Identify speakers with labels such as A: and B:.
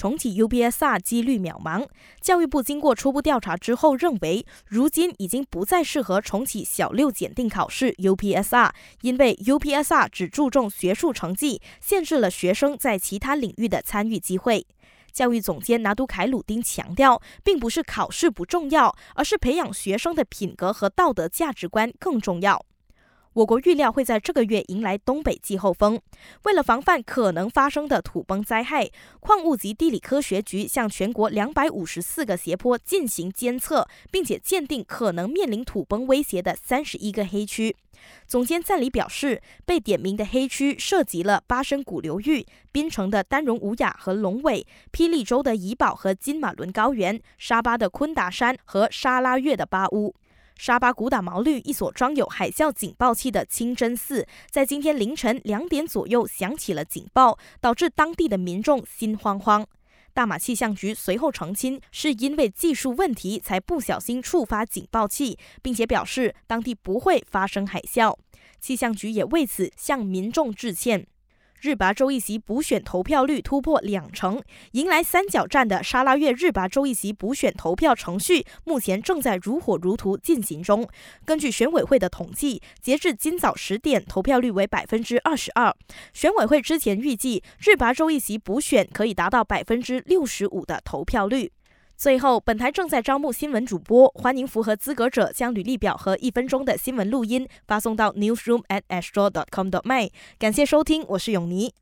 A: 重启 UPSR 几率渺茫。教育部经过初步调查之后认为，如今已经不再适合重启小六检定考试 UPSR，因为 UPSR 只注重学术成绩，限制了学生在其他领域的参与机会。教育总监拿督凯鲁丁强调，并不是考试不重要，而是培养学生的品格和道德价值观更重要。我国预料会在这个月迎来东北季候风。为了防范可能发生的土崩灾害，矿物及地理科学局向全国两百五十四个斜坡进行监测，并且鉴定可能面临土崩威胁的三十一个黑区。总监赞里表示，被点名的黑区涉及了巴生谷流域、槟城的丹绒吴雅和龙尾、霹雳州的怡保和金马伦高原、沙巴的昆达山和沙拉越的巴乌。沙巴古打毛绿一所装有海啸警报器的清真寺，在今天凌晨两点左右响起了警报，导致当地的民众心慌慌。大马气象局随后澄清，是因为技术问题才不小心触发警报器，并且表示当地不会发生海啸。气象局也为此向民众致歉。日拔州议席补选投票率突破两成，迎来三角战的沙拉越日拔州议席补选投票程序目前正在如火如荼进行中。根据选委会的统计，截至今早十点，投票率为百分之二十二。选委会之前预计，日拔州议席补选可以达到百分之六十五的投票率。最后，本台正在招募新闻主播，欢迎符合资格者将履历表和一分钟的新闻录音发送到 newsroom at astro dot com dot my。感谢收听，我是永妮。